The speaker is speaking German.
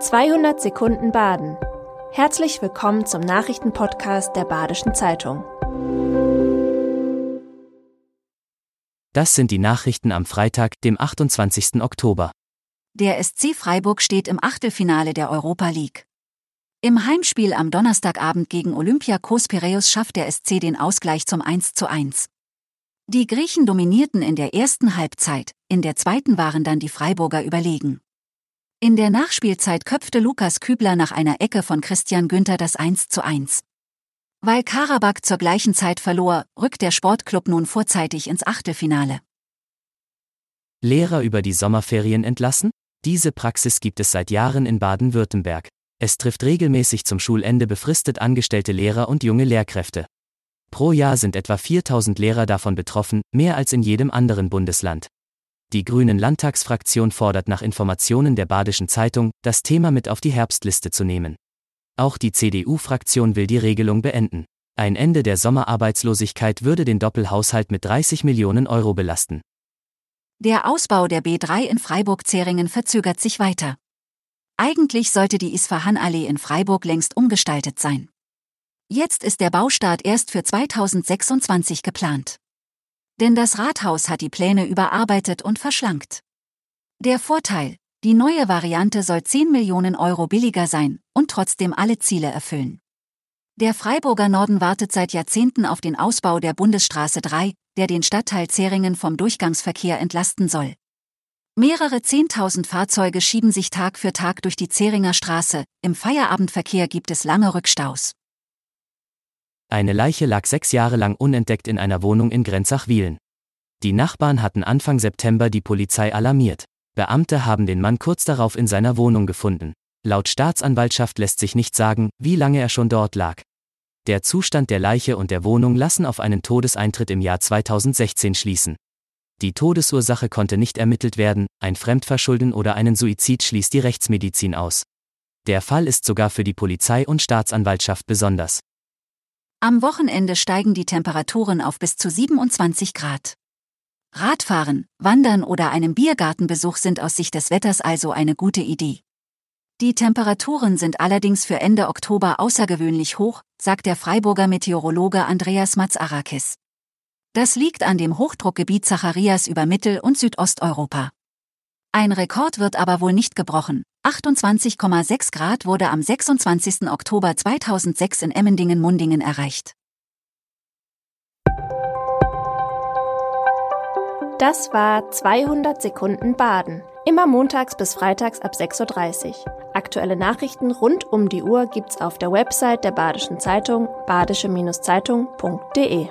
200 Sekunden Baden. Herzlich willkommen zum Nachrichtenpodcast der Badischen Zeitung. Das sind die Nachrichten am Freitag, dem 28. Oktober. Der SC Freiburg steht im Achtelfinale der Europa League. Im Heimspiel am Donnerstagabend gegen Olympiakos Piraeus schafft der SC den Ausgleich zum 1:1. Die Griechen dominierten in der ersten Halbzeit, in der zweiten waren dann die Freiburger überlegen. In der Nachspielzeit köpfte Lukas Kübler nach einer Ecke von Christian Günther das 1 zu 1. Weil Karabakh zur gleichen Zeit verlor, rückt der Sportclub nun vorzeitig ins Achtelfinale. Lehrer über die Sommerferien entlassen? Diese Praxis gibt es seit Jahren in Baden-Württemberg. Es trifft regelmäßig zum Schulende befristet angestellte Lehrer und junge Lehrkräfte. Pro Jahr sind etwa 4000 Lehrer davon betroffen, mehr als in jedem anderen Bundesland. Die Grünen Landtagsfraktion fordert nach Informationen der Badischen Zeitung, das Thema mit auf die Herbstliste zu nehmen. Auch die CDU-Fraktion will die Regelung beenden. Ein Ende der Sommerarbeitslosigkeit würde den Doppelhaushalt mit 30 Millionen Euro belasten. Der Ausbau der B3 in Freiburg-Zeringen verzögert sich weiter. Eigentlich sollte die Isfahan-Allee in Freiburg längst umgestaltet sein. Jetzt ist der Baustart erst für 2026 geplant. Denn das Rathaus hat die Pläne überarbeitet und verschlankt. Der Vorteil, die neue Variante soll 10 Millionen Euro billiger sein und trotzdem alle Ziele erfüllen. Der Freiburger Norden wartet seit Jahrzehnten auf den Ausbau der Bundesstraße 3, der den Stadtteil Zeringen vom Durchgangsverkehr entlasten soll. Mehrere Zehntausend Fahrzeuge schieben sich Tag für Tag durch die Zeringer Straße, im Feierabendverkehr gibt es lange Rückstaus. Eine Leiche lag sechs Jahre lang unentdeckt in einer Wohnung in Grenzach-Wielen. Die Nachbarn hatten Anfang September die Polizei alarmiert. Beamte haben den Mann kurz darauf in seiner Wohnung gefunden. Laut Staatsanwaltschaft lässt sich nicht sagen, wie lange er schon dort lag. Der Zustand der Leiche und der Wohnung lassen auf einen Todeseintritt im Jahr 2016 schließen. Die Todesursache konnte nicht ermittelt werden, ein Fremdverschulden oder einen Suizid schließt die Rechtsmedizin aus. Der Fall ist sogar für die Polizei und Staatsanwaltschaft besonders. Am Wochenende steigen die Temperaturen auf bis zu 27 Grad. Radfahren, Wandern oder einem Biergartenbesuch sind aus Sicht des Wetters also eine gute Idee. Die Temperaturen sind allerdings für Ende Oktober außergewöhnlich hoch, sagt der Freiburger Meteorologe Andreas Matzarakis. Das liegt an dem Hochdruckgebiet Zacharias über Mittel- und Südosteuropa. Ein Rekord wird aber wohl nicht gebrochen. 28,6 Grad wurde am 26. Oktober 2006 in Emmendingen-Mundingen erreicht. Das war 200 Sekunden Baden. Immer montags bis freitags ab 6.30 Uhr. Aktuelle Nachrichten rund um die Uhr gibt's auf der Website der Badischen Zeitung badische-zeitung.de.